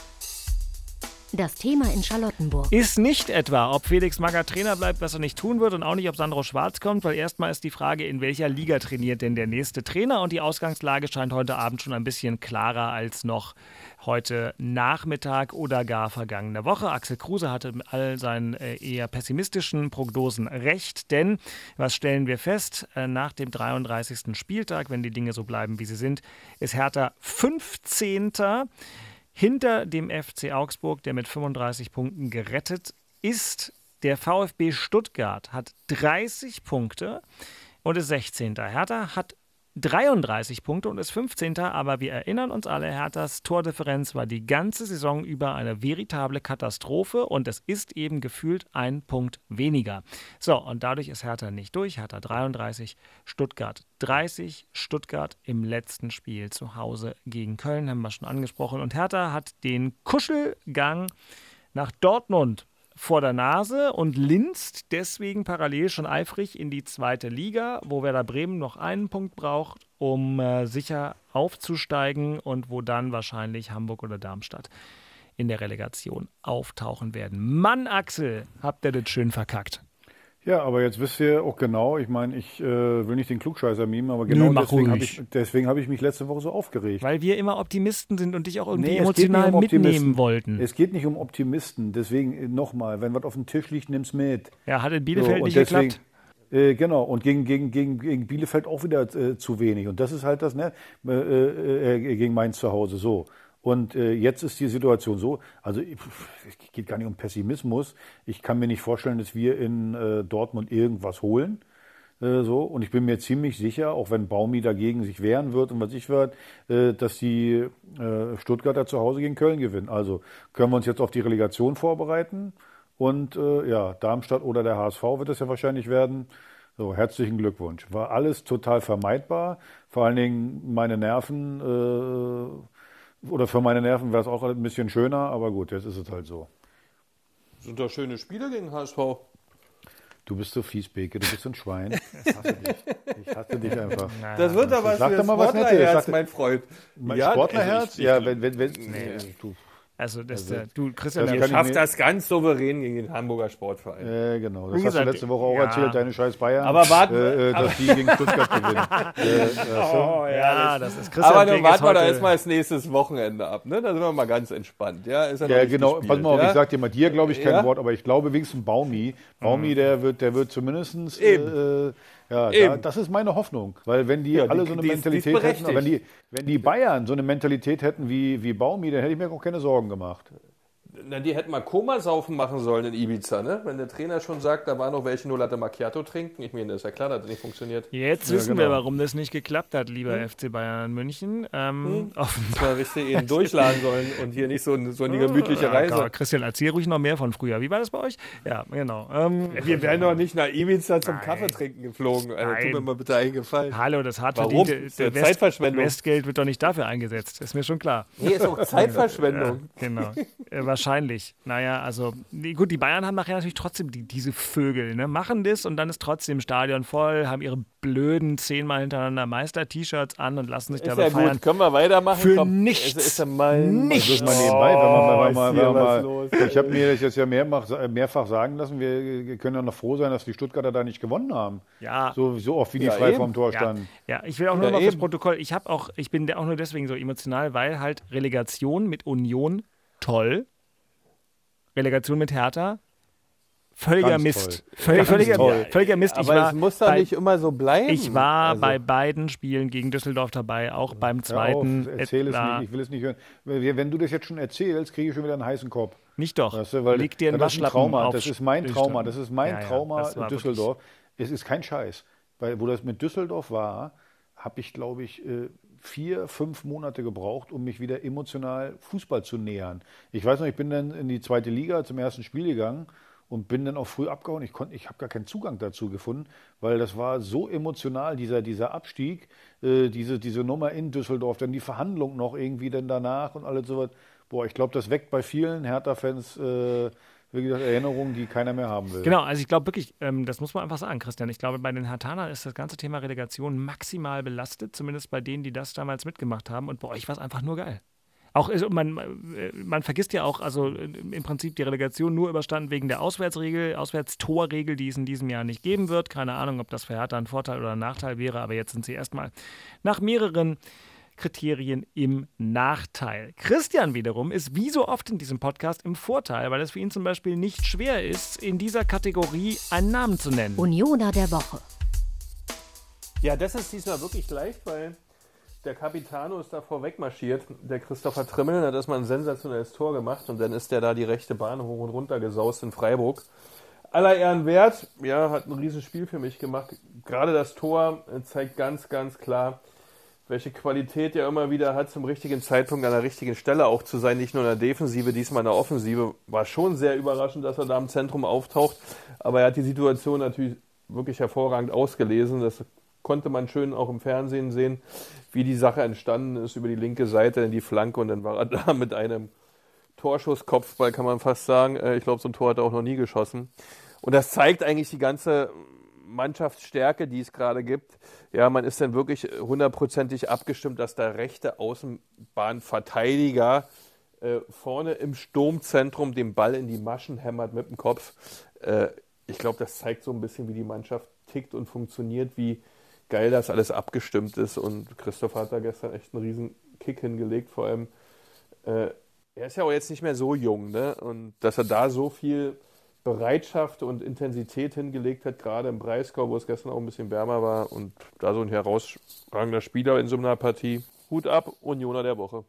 Das Thema in Charlottenburg. Ist nicht etwa, ob Felix Magath Trainer bleibt, was er nicht tun wird und auch nicht, ob Sandro Schwarz kommt, weil erstmal ist die Frage, in welcher Liga trainiert denn der nächste Trainer und die Ausgangslage scheint heute Abend schon ein bisschen klarer als noch heute Nachmittag oder gar vergangene Woche. Axel Kruse hatte mit all seinen äh, eher pessimistischen Prognosen recht, denn was stellen wir fest? Äh, nach dem 33. Spieltag, wenn die Dinge so bleiben, wie sie sind, ist Hertha 15. Hinter dem FC Augsburg, der mit 35 Punkten gerettet ist, der VfB Stuttgart hat 30 Punkte und ist 16. Hertha hat 33 Punkte und ist 15. Aber wir erinnern uns alle, Herthas Tordifferenz war die ganze Saison über eine veritable Katastrophe und es ist eben gefühlt ein Punkt weniger. So, und dadurch ist Hertha nicht durch. Hertha 33, Stuttgart 30. Stuttgart im letzten Spiel zu Hause gegen Köln, haben wir schon angesprochen. Und Hertha hat den Kuschelgang nach Dortmund vor der Nase und linst deswegen parallel schon eifrig in die zweite Liga, wo Werder Bremen noch einen Punkt braucht, um äh, sicher aufzusteigen und wo dann wahrscheinlich Hamburg oder Darmstadt in der Relegation auftauchen werden. Mann, Axel, habt ihr das schön verkackt. Ja, aber jetzt wisst ihr auch genau, ich meine, ich äh, will nicht den Klugscheißer mimen, aber genau Nö, deswegen habe ich, hab ich mich letzte Woche so aufgeregt. Weil wir immer Optimisten sind und dich auch irgendwie nee, emotional um mitnehmen wollten. Es geht nicht um Optimisten, deswegen äh, nochmal, wenn was auf dem Tisch liegt, nimm's mit. Ja, hat in Bielefeld so, nicht deswegen, geklappt. Äh, genau, und gegen, gegen, gegen, gegen Bielefeld auch wieder äh, zu wenig. Und das ist halt das, ne, äh, äh, äh gegen Mainz zu Hause, so. Und äh, jetzt ist die Situation so, also es geht gar nicht um Pessimismus. Ich kann mir nicht vorstellen, dass wir in äh, Dortmund irgendwas holen. Äh, so. Und ich bin mir ziemlich sicher, auch wenn Baumi dagegen sich wehren wird und was ich wird, äh, dass die äh, Stuttgarter zu Hause gegen Köln gewinnen. Also können wir uns jetzt auf die Relegation vorbereiten. Und äh, ja, Darmstadt oder der HSV wird es ja wahrscheinlich werden. So, herzlichen Glückwunsch. War alles total vermeidbar. Vor allen Dingen meine Nerven äh, oder für meine Nerven wäre es auch ein bisschen schöner, aber gut, jetzt ist es halt so. Sind doch schöne Spiele gegen HSV. Du bist so fies, Beke, du bist so ein Schwein. Ich hasse dich. Ich hasse dich einfach. Das wird aber was Sag für doch mal was Nettes. mein Freund. Mein ja, Sportlerherz? Ja, wenn, wenn, wenn, nee, du, also, das, also, du, Christian, das schafft das ganz souverän gegen den Hamburger Sportverein. Äh, genau. Das hast du letzte Woche auch ja. erzählt, deine scheiß Bayern. Aber warten, äh, dass aber die gegen Stuttgart gewinnen. äh, oh, ja, das ist Christian. Aber dann warten wir da erstmal das nächste Wochenende ab. Ne? Da sind wir mal ganz entspannt. Ja, ist ja, ja genau. Pass mal auf, ja? ich sag dir mal dir, glaube ich, kein ja? Wort, aber ich glaube wenigstens Baumi. Baumi, mhm. der wird, der wird zumindest. Äh, ja, da, das ist meine Hoffnung. Weil wenn die ja, alle die, so eine die, Mentalität die hätten, wenn die, wenn die Bayern so eine Mentalität hätten wie, wie Baumi, dann hätte ich mir auch keine Sorgen gemacht. Na, die hätten mal Komasaufen machen sollen in Ibiza, ne? Wenn der Trainer schon sagt, da waren noch welche nur Latte Macchiato trinken. Ich meine, das ist ja klar, dass das nicht funktioniert. Jetzt ja, wissen genau. wir, warum das nicht geklappt hat, lieber hm? FC Bayern München. Ähm, hm? Offenbar. hättest du ihn durchladen sollen und hier nicht so, so eine gemütliche Reise. Ja, Christian, erzähl ruhig noch mehr von früher. Wie war das bei euch? Ja, genau. Ähm, wir wären doch nicht nach Ibiza zum Nein. Kaffee trinken geflogen. Also, tut mir mal bitte eingefallen. Hallo, das hat Warum? verdient. Der West Zeitverschwendung. Westgeld wird doch nicht dafür eingesetzt. Ist mir schon klar. Nee, ist auch Zeitverschwendung. ja, genau. Äh, Wahrscheinlich. Naja, also gut, die Bayern haben nachher natürlich trotzdem die, diese Vögel, ne? Machen das und dann ist trotzdem Stadion voll, haben ihre blöden zehnmal hintereinander Meister-T-Shirts an und lassen sich Ist dabei ja feiern. gut, können wir weitermachen? Für Komm, nichts. Es ist ja mal, Nichts. Das ist mal nebenbei, wenn man, wenn man, ist wenn man mal, ich habe mir das jetzt ja mehrfach, mehrfach sagen lassen, wir können ja noch froh sein, dass die Stuttgarter da nicht gewonnen haben. Ja. So, so oft wie die Ja, frei eben. vom Tor Ja, standen. ja, ich will auch nur Ja, noch eben. Protokoll. Ich habe auch, ich bin auch nur deswegen so emotional, weil halt Relegation mit Union toll, Relegation mit Hertha völliger Ganz Mist, Ganz völliger, toll. völliger Mist. Ich Aber war es muss doch bei, nicht immer so bleiben. ich war Also, bei beiden Spielen gegen Düsseldorf dabei, auch beim zweiten. auf, erzähl es nicht, ich will es nicht hören. Wenn du das jetzt schon erzählst, kriege ich schon wieder einen heißen Kopf. Nicht doch. Weißt du, weil Leg dir einen das ist ein Waschlappen Trauma. auf Das ist mein Trauma. Das ist mein Ja, ja, Trauma in Düsseldorf. Es ist kein Scheiß. Weil, wo das mit Düsseldorf war, habe ich, glaube ich, äh, vier, fünf Monate gebraucht, um mich wieder emotional Fußball zu nähern. Ich weiß noch, ich bin dann in die zweite Liga zum ersten Spiel gegangen und bin dann auch früh abgehauen. Ich, konnt- ich habe gar keinen Zugang dazu gefunden, weil das war so emotional, dieser, dieser Abstieg, äh, diese, diese Nummer in Düsseldorf, dann die Verhandlung noch irgendwie dann danach und alles sowas. Boah, ich glaube, das weckt bei vielen Hertha-Fans äh, wie gesagt, Erinnerungen, die keiner mehr haben will. Genau, also ich glaube wirklich, ähm, das muss man einfach sagen, Christian. Ich glaube, bei den Hertanern ist das ganze Thema Relegation maximal belastet, zumindest bei denen, die das damals mitgemacht haben. Und bei euch war es einfach nur geil. Auch ist, man, man vergisst ja auch, also im Prinzip die Relegation nur überstanden wegen der Auswärtsregel, Auswärtstorregel, die es in diesem Jahr nicht geben wird. Keine Ahnung, ob das für Hertha ein Vorteil oder ein Nachteil wäre, aber jetzt sind sie erstmal nach mehreren Kriterien im Nachteil. Christian wiederum ist wie so oft in diesem Podcast im Vorteil, weil es für ihn zum Beispiel nicht schwer ist, in dieser Kategorie einen Namen zu nennen. Unioner der Woche. Ja, das ist diesmal wirklich leicht, weil der Capitano ist da vorweg marschiert. Der Christopher Trimmel hat erstmal ein sensationelles Tor gemacht und dann ist der da die rechte Bahn hoch und runter gesaust in Freiburg. Aller Ehren wert, ja, hat ein Riesenspiel für mich gemacht. Gerade das Tor äh, zeigt ganz, ganz klar, welche Qualität er immer wieder hat, zum richtigen Zeitpunkt an der richtigen Stelle auch zu sein. Nicht nur in der Defensive, diesmal in der Offensive. War schon sehr überraschend, dass er da im Zentrum auftaucht. Aber er hat die Situation natürlich wirklich hervorragend ausgelesen. Das konnte man schön auch im Fernsehen sehen, wie die Sache entstanden ist über die linke Seite in die Flanke und dann war er da mit einem Torschusskopfball, kann man fast sagen. Äh, Ich glaube, so ein Tor hat er auch noch nie geschossen. Und das zeigt eigentlich die ganze Mannschaftsstärke, die es gerade gibt. Ja, man ist dann wirklich hundertprozentig abgestimmt, dass der rechte Außenbahnverteidiger äh, vorne im Sturmzentrum den Ball in die Maschen hämmert mit dem Kopf. Äh, ich glaube, das zeigt so ein bisschen, wie die Mannschaft tickt und funktioniert, wie geil das alles abgestimmt ist. Und Christoph hat da gestern echt einen riesen Kick hingelegt, vor allem äh, er ist ja auch jetzt nicht mehr so jung, ne? Und dass er da so viel Bereitschaft und Intensität hingelegt hat, gerade im Breisgau, wo es gestern auch ein bisschen wärmer war und da so ein herausragender Spieler in so einer Partie. Hut ab, Unioner der Woche.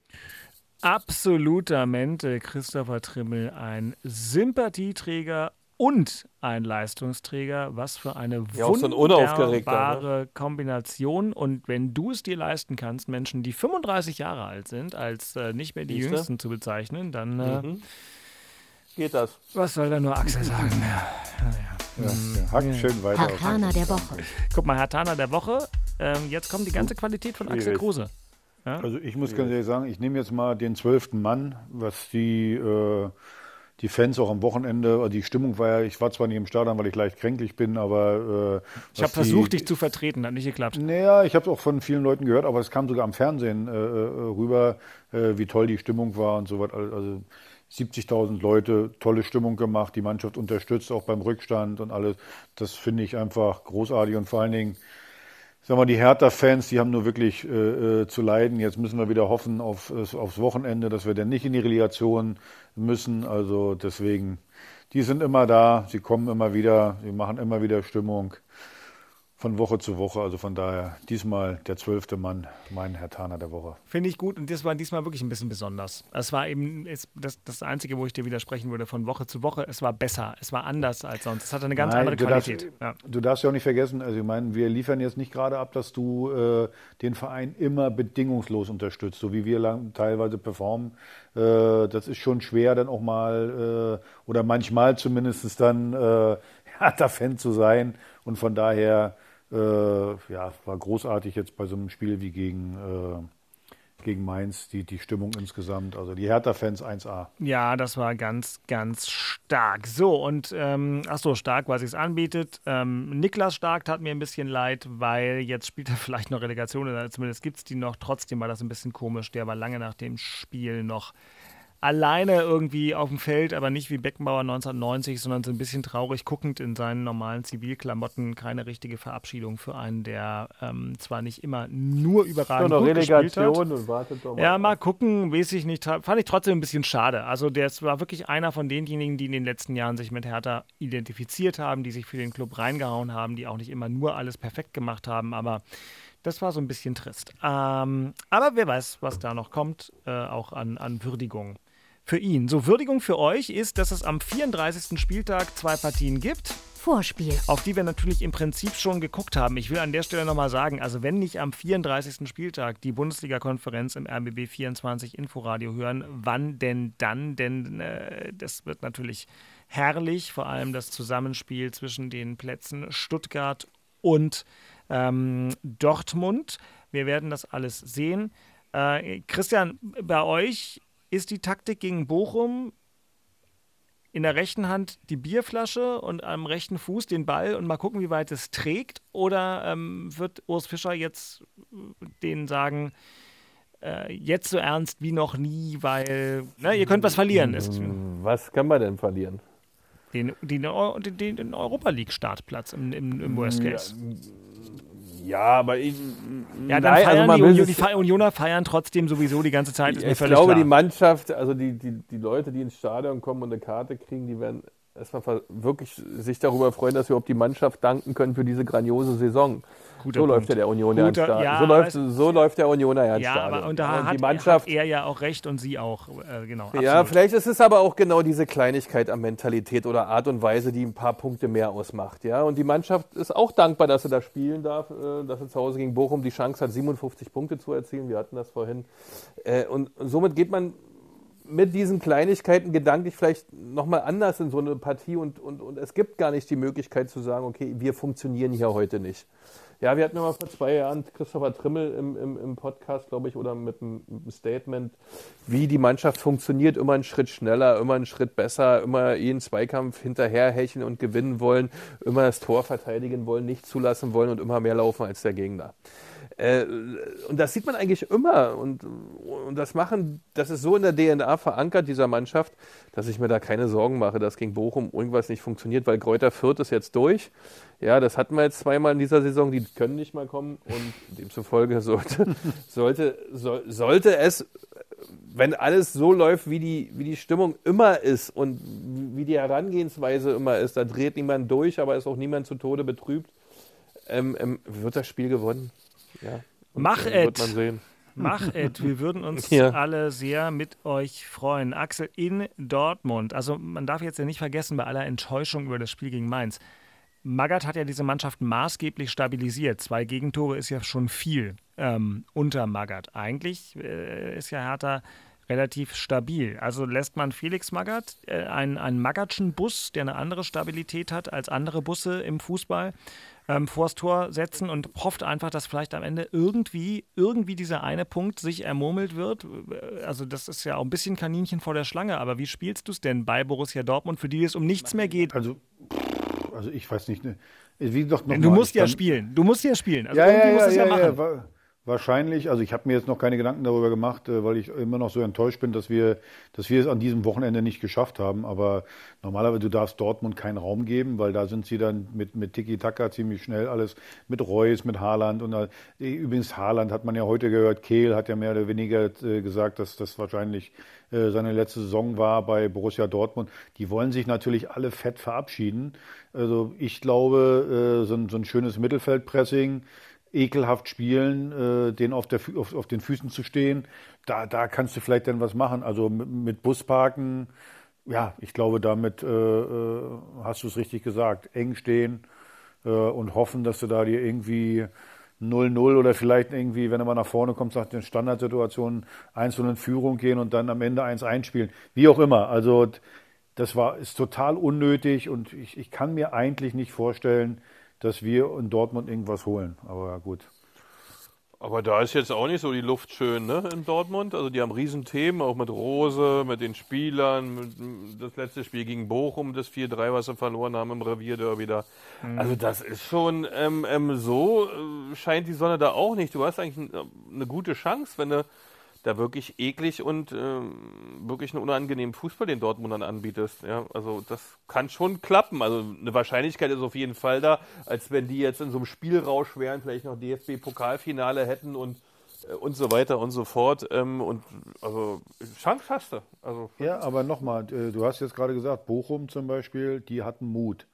Absolutamente Christopher Trimmel, ein Sympathieträger und ein Leistungsträger. Was für eine Ja, auch so ein ne? wunderbare Kombination. Und wenn du es dir leisten kannst, Menschen, die 35 Jahre alt sind, als äh, nicht mehr die? Jüngsten zu bezeichnen, dann äh, Mhm. Geht das? was soll da nur Axel sagen? Ja. Ja, ja, hackt schön weiter. Hakana der Woche. Guck mal, Herr Tana der Woche. Ähm, jetzt kommt die ganze Qualität von Axel. Kruse. Also ich muss ganz ehrlich sagen, ich nehme jetzt mal den zwölften Mann, was die, äh, die Fans auch am Wochenende, also die Stimmung war ja, ich war zwar nicht im Stadion, weil ich leicht kränklich bin, aber äh, Ich habe versucht, dich zu vertreten, hat nicht geklappt. Naja, ich habe es auch von vielen Leuten gehört, aber es kam sogar am Fernsehen äh, äh, rüber, äh, wie toll die Stimmung war und so was. Also 70.000 Leute, tolle Stimmung gemacht, die Mannschaft unterstützt, auch beim Rückstand und alles. Das finde ich einfach großartig und vor allen Dingen, sagen wir, die Hertha-Fans, die haben nur wirklich äh, äh, zu leiden. Jetzt müssen wir wieder hoffen auf, aufs Wochenende, dass wir dann nicht in die Relegation müssen. Also deswegen, die sind immer da, sie kommen immer wieder, sie machen immer wieder Stimmung von Woche zu Woche. Also von daher diesmal der zwölfte Mann, mein Herr Taner der Woche. Finde ich gut und das war diesmal wirklich ein bisschen besonders. Es war eben das, das Einzige, wo ich dir widersprechen würde, von Woche zu Woche. Es war besser, es war anders als sonst. Es hatte eine ganz Nein, andere du darfst- Qualität. ja. Du darfst ja auch nicht vergessen, also ich meine, wir liefern jetzt nicht gerade ab, dass du äh, den Verein immer bedingungslos unterstützt, so wie wir lang, teilweise performen. Äh, das ist schon schwer, dann auch mal äh, oder manchmal zumindest dann äh, Hertha-Fan zu sein. Und von daher, äh, ja, war großartig jetzt bei so einem Spiel wie gegen, äh, gegen Mainz, die, die Stimmung insgesamt. Also die Hertha-Fans 1A. Ja, das war ganz, ganz stark. So, und ähm, ach so, stark, was es anbietet. Ähm, Niklas Stark tat mir ein bisschen leid, weil jetzt spielt er vielleicht noch Relegation, oder zumindest gibt es die noch. Trotzdem war das ein bisschen komisch. Der war lange nach dem Spiel noch alleine irgendwie auf dem Feld, aber nicht wie Beckenbauer 1990, sondern so ein bisschen traurig guckend in seinen normalen Zivilklamotten. Keine richtige Verabschiedung für einen, der ähm, zwar nicht immer nur überragend noch gut gespielt hat. und wartet doch mal. Ja, mal gucken, weiß ich nicht. Fand ich trotzdem ein bisschen schade. Also der war wirklich einer von denjenigen, die in den letzten Jahren sich mit Hertha identifiziert haben, die sich für den Club reingehauen haben, die auch nicht immer nur alles perfekt gemacht haben, aber das war so ein bisschen trist. Ähm, aber wer weiß, was da noch kommt, äh, auch an, an Würdigung für ihn. So, Würdigung für euch ist, dass es am 34. Spieltag zwei Partien gibt. Vorspiel. Auf die wir natürlich im Prinzip schon geguckt haben. Ich will an der Stelle nochmal sagen, also wenn nicht am 34. Spieltag die Bundesliga-Konferenz im RBB 24 Inforadio hören, wann denn dann? Denn äh, das wird natürlich herrlich, vor allem das Zusammenspiel zwischen den Plätzen Stuttgart und ähm, Dortmund. Wir werden das alles sehen. Äh, Christian, bei euch ist die Taktik gegen Bochum in der rechten Hand die Bierflasche und am rechten Fuß den Ball und mal gucken, wie weit es trägt? Oder ähm, wird Urs Fischer jetzt denen sagen, äh, jetzt so ernst wie noch nie, weil ne, ihr könnt was verlieren. Was kann man denn verlieren? den, den, den, den Europa League-Startplatz im, im, im Worst Case. Ja, aber ich. Ja, dann nein, feiern also die, Union, die Unioner feiern trotzdem sowieso die ganze Zeit. Ich glaube, klar. die Mannschaft, also die, die, die Leute, die ins Stadion kommen und eine Karte kriegen, die werden erstmal wirklich sich darüber freuen, dass wir auch die Mannschaft danken können für diese grandiose Saison. Guter so läuft ja der Unioner ins Guter- Stadion. ja, so, läuft, so läuft der Unioner ja ja, aber und da und hat, die Mannschaft, hat er ja auch recht und sie auch. Äh, genau. ja, absolut. vielleicht ist es aber auch genau diese Kleinigkeit an Mentalität oder Art und Weise, die ein paar Punkte mehr ausmacht. Ja? Und die Mannschaft ist auch dankbar, dass sie da spielen darf, äh, dass sie zu Hause gegen Bochum die Chance hat, 57 Punkte zu erzielen. Wir hatten das vorhin. Äh, Und somit geht man mit diesen Kleinigkeiten gedanklich vielleicht nochmal anders in so eine Partie und, und, und es gibt gar nicht die Möglichkeit zu sagen, okay, wir funktionieren hier heute nicht. Ja, wir hatten ja mal vor zwei Jahren Christopher Trimmel im, im, im Podcast, glaube ich, oder mit einem Statement, wie die Mannschaft funktioniert, immer einen Schritt schneller, immer einen Schritt besser, immer jeden Zweikampf hinterherhecheln und gewinnen wollen, immer das Tor verteidigen wollen, nicht zulassen wollen und immer mehr laufen als der Gegner. Äh, und das sieht man eigentlich immer. Und, und das machen, das ist so in der DNA verankert, dieser Mannschaft, dass ich mir da keine Sorgen mache, dass gegen Bochum irgendwas nicht funktioniert, weil Kräuter Fürth ist jetzt durch. Ja, das hatten wir jetzt zweimal in dieser Saison, die können nicht mal kommen und demzufolge sollte, sollte, soll, sollte es, wenn alles so läuft, wie die, wie die Stimmung immer ist und wie die Herangehensweise immer ist, da dreht niemand durch, aber ist auch niemand zu Tode betrübt, ähm, ähm, wird das Spiel gewonnen. Ja. Mach äh, et. Mach et. Wir würden uns Ja. alle sehr mit euch freuen. Axel in Dortmund. Also man darf jetzt ja nicht vergessen, bei aller Enttäuschung über das Spiel gegen Mainz. Magath hat ja diese Mannschaft maßgeblich stabilisiert. Zwei Gegentore ist ja schon viel ähm, unter Magath. Eigentlich äh, ist ja Hertha relativ stabil. Also lässt man Felix Magath, äh, einen, einen Magatschen Bus, der eine andere Stabilität hat als andere Busse im Fußball, ähm, vors Tor setzen und hofft einfach, dass vielleicht am Ende irgendwie, irgendwie dieser eine Punkt sich ermurmelt wird. Also das ist ja auch ein bisschen Kaninchen vor der Schlange, aber wie spielst du es denn bei Borussia Dortmund, für die es um nichts mehr geht? Also, also ich weiß nicht. Ne, wie doch noch du mal, musst ja spielen. Du musst ja spielen. Also ja, irgendwie ja, musst ja, du es ja, ja, machen. ja, Wahrscheinlich, also ich habe mir jetzt noch keine Gedanken darüber gemacht, äh, weil ich immer noch so enttäuscht bin, dass wir, dass wir es an diesem Wochenende nicht geschafft haben. Aber normalerweise, du darfst Dortmund keinen Raum geben, weil da sind sie dann mit, mit Tiki-Taka ziemlich schnell alles, mit Reus, mit Haaland. Und da, übrigens Haaland hat man ja heute gehört, Kehl hat ja mehr oder weniger äh, gesagt, dass das wahrscheinlich äh, seine letzte Saison war bei Borussia Dortmund. Die wollen sich natürlich alle fett verabschieden. Also ich glaube, äh, so, ein, so ein schönes Mittelfeldpressing, ekelhaft spielen, äh, den auf, der, auf, auf den Füßen zu stehen, da, da kannst du vielleicht dann was machen. Also mit, mit Busparken, ja, ich glaube, damit äh, äh, hast du es richtig gesagt. Eng stehen äh, und hoffen, dass du da dir irgendwie 0-0 oder vielleicht irgendwie, wenn er mal nach vorne kommt, sagt in Standardsituationen einzeln in Führung gehen und dann am Ende 1 einspielen. Wie auch immer. Also das war ist total unnötig und ich, ich kann mir eigentlich nicht vorstellen, dass wir in Dortmund irgendwas holen. Aber gut. Aber da ist jetzt auch nicht so die Luft schön, ne, in Dortmund. Also die haben Riesenthemen, auch mit Rose, mit den Spielern, mit, das letzte Spiel gegen Bochum, das 4-3, was sie verloren haben im Revierderby da. Mhm. Also das ist schon ähm, ähm, so, äh, scheint die Sonne da auch nicht. Du hast eigentlich eine gute Chance, wenn du da wirklich eklig und äh, wirklich einen unangenehmen Fußball den Dortmundern anbietest. Ja, also das kann schon klappen. Also eine Wahrscheinlichkeit ist auf jeden Fall da, als wenn die jetzt in so einem Spielrausch wären, vielleicht noch DFB-Pokalfinale hätten und äh, und so weiter und so fort. Ähm, und also Chance hast du. Also, ja, aber nochmal, äh, du hast jetzt gerade gesagt, Bochum zum Beispiel, die hatten Mut.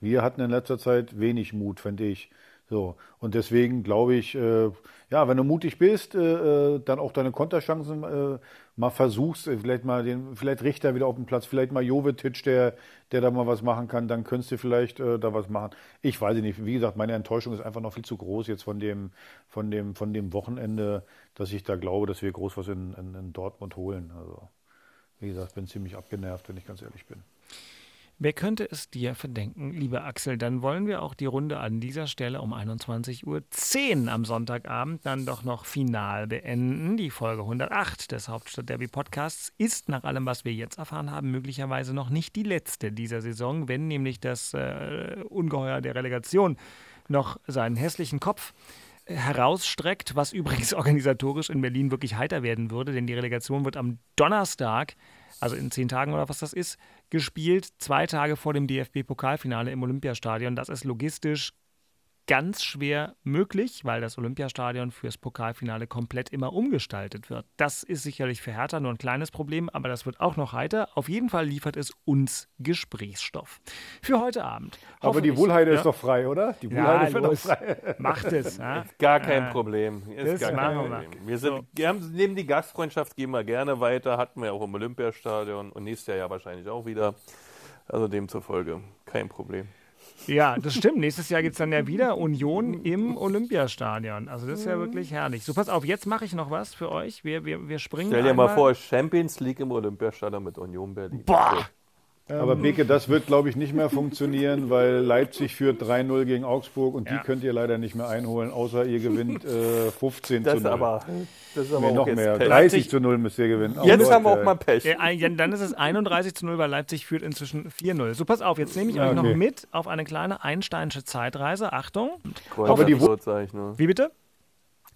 Wir hatten in letzter Zeit wenig Mut, finde ich. So, und deswegen glaube ich, äh, ja, wenn du mutig bist, äh, äh dann auch deine Konterchancen äh, mal versuchst, äh, vielleicht mal den, vielleicht Richter wieder auf dem Platz, vielleicht mal Jovetic, der, der da mal was machen kann, dann könntest du vielleicht äh, da was machen. Ich weiß nicht, wie gesagt, meine Enttäuschung ist einfach noch viel zu groß jetzt von dem, von dem, von dem Wochenende, dass ich da glaube, dass wir groß was in, in, in Dortmund holen. Also, wie gesagt, bin ziemlich abgenervt, wenn ich ganz ehrlich bin. Wer könnte es dir verdenken, lieber Axel? Dann wollen wir auch die Runde an dieser Stelle um 21.10 Uhr am Sonntagabend dann doch noch final beenden. Die Folge 108 des Hauptstadt Derby Podcasts ist nach allem, was wir jetzt erfahren haben, möglicherweise noch nicht die letzte dieser Saison, wenn nämlich das äh, Ungeheuer der Relegation noch seinen hässlichen Kopf herausstreckt, was übrigens organisatorisch in Berlin wirklich heiter werden würde, denn die Relegation wird am Donnerstag also in zehn Tagen oder was das ist, gespielt, zwei Tage vor dem DFB-Pokalfinale im Olympiastadion. Das ist logistisch ganz schwer möglich, weil das Olympiastadion fürs Pokalfinale komplett immer umgestaltet wird. Das ist sicherlich für Hertha nur ein kleines Problem, aber das wird auch noch heiter. Auf jeden Fall liefert es uns Gesprächsstoff. Für heute Abend. Aber die Wohlheide ja. ist doch frei, oder? Die Wohlheide ja, ist doch frei. Macht es. Ja? Gar kein Problem. Ist das gar kein Problem. Wir, sind, so. wir haben, neben die Gastfreundschaft gehen wir gerne weiter. Hatten wir auch im Olympiastadion und nächstes Jahr ja wahrscheinlich auch wieder. Also demzufolge kein Problem. Ja, das stimmt. Nächstes Jahr gibt es dann ja wieder Union im Olympiastadion. Also das ist ja wirklich herrlich. So, pass auf, jetzt mache ich noch was für euch. Wir, wir, wir springen. Stell dir mal vor, Champions League im Olympiastadion mit Union Berlin. Boah! Aber ähm. Beke, das wird, glaube ich, nicht mehr funktionieren, weil Leipzig führt 3-0 gegen Augsburg und ja. die könnt ihr leider nicht mehr einholen, außer ihr gewinnt äh, 15 das zu 0. Aber, das ist aber nee, noch mehr. Pech. 30 zu 0 müsst ihr gewinnen. Jetzt oh, haben wir auch mal Pech. Ja, dann ist es 31 zu 0, weil Leipzig führt inzwischen 4-0. So, pass auf, jetzt nehme ich euch okay. noch mit auf eine kleine einsteinische Zeitreise. Achtung. Aber die Wie bitte?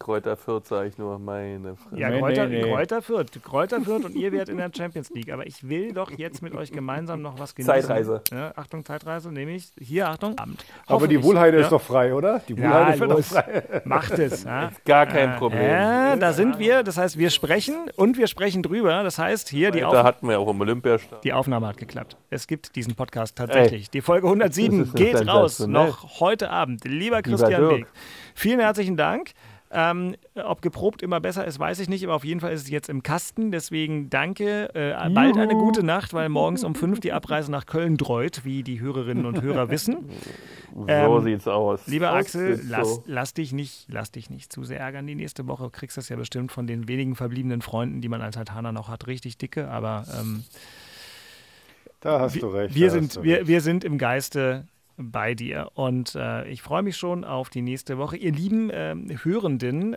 Kräuter Fürth sage ich nur, meine Fresse. Ja, Kräuter, nee, nee. Kräuter Fürth. Kräuter Fürth und ihr werdet in der Champions League. Aber ich will doch jetzt mit euch gemeinsam noch was genießen. Zeitreise. Ja, Achtung, Zeitreise, nehme ich. Hier, Achtung. Abend. Aber die Wohlheide ja. ist doch frei, oder? Die Wohlheide ja, ist doch frei. Macht es. Ja. Gar kein Problem. Ja, da sind wir. Das heißt, wir sprechen und wir sprechen drüber. Das heißt, hier die Aufnahme. Da hatten wir auch im Olympiastadion. Die Aufnahme hat geklappt. Es gibt diesen Podcast tatsächlich. Ey. Die Folge 107 geht raus. Noch heute Abend. Lieber Christian Weg. Vielen herzlichen Dank. Ähm, ob geprobt immer besser ist, weiß ich nicht, aber auf jeden Fall ist es jetzt im Kasten. Deswegen danke. Äh, bald eine gute Nacht, weil morgens um fünf die Abreise nach Köln dreut, wie die Hörerinnen und Hörer wissen. Ähm, so sieht's aus. Lieber Axel, lass, so. lass, dich nicht, lass dich nicht zu sehr ärgern die nächste Woche. Du kriegst das ja bestimmt von den wenigen verbliebenen Freunden, die man als Hatana noch hat, richtig dicke, aber. Ähm, da hast du recht. Wir, sind, wir, wir sind im Geiste bei dir. Und äh, ich freue mich schon auf die nächste Woche. Ihr lieben äh, Hörenden,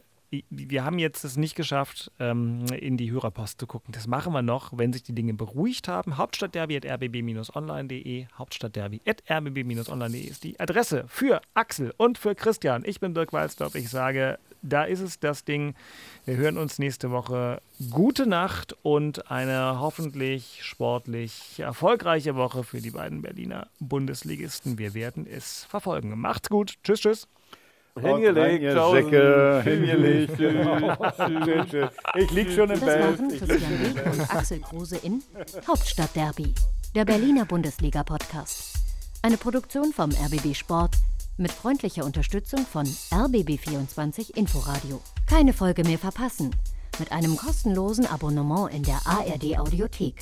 wir haben jetzt es nicht geschafft, ähm, in die Hörerpost zu gucken. Das machen wir noch, wenn sich die Dinge beruhigt haben. Hauptstadtderby.rbb-online.de Hauptstadtderby.rbb-online.de ist die Adresse für Axel und für Christian. Ich bin Dirk Walzdorf. Ich sage, da ist es das Ding. Wir hören uns nächste Woche. Gute Nacht und eine hoffentlich sportlich erfolgreiche Woche für die beiden Berliner Bundesligisten. Wir werden es verfolgen. Macht's gut. Tschüss, tschüss. Hingelegt, Säcke, hingelegt. ich lieg schon im das Bett. Waren Christian Weg und Axel Kruse in Hauptstadtderby, der Berliner Bundesliga-Podcast. Eine Produktion vom RBB Sport mit freundlicher Unterstützung von RBB24 Inforadio. Keine Folge mehr verpassen. Mit einem kostenlosen Abonnement in der ARD Audiothek.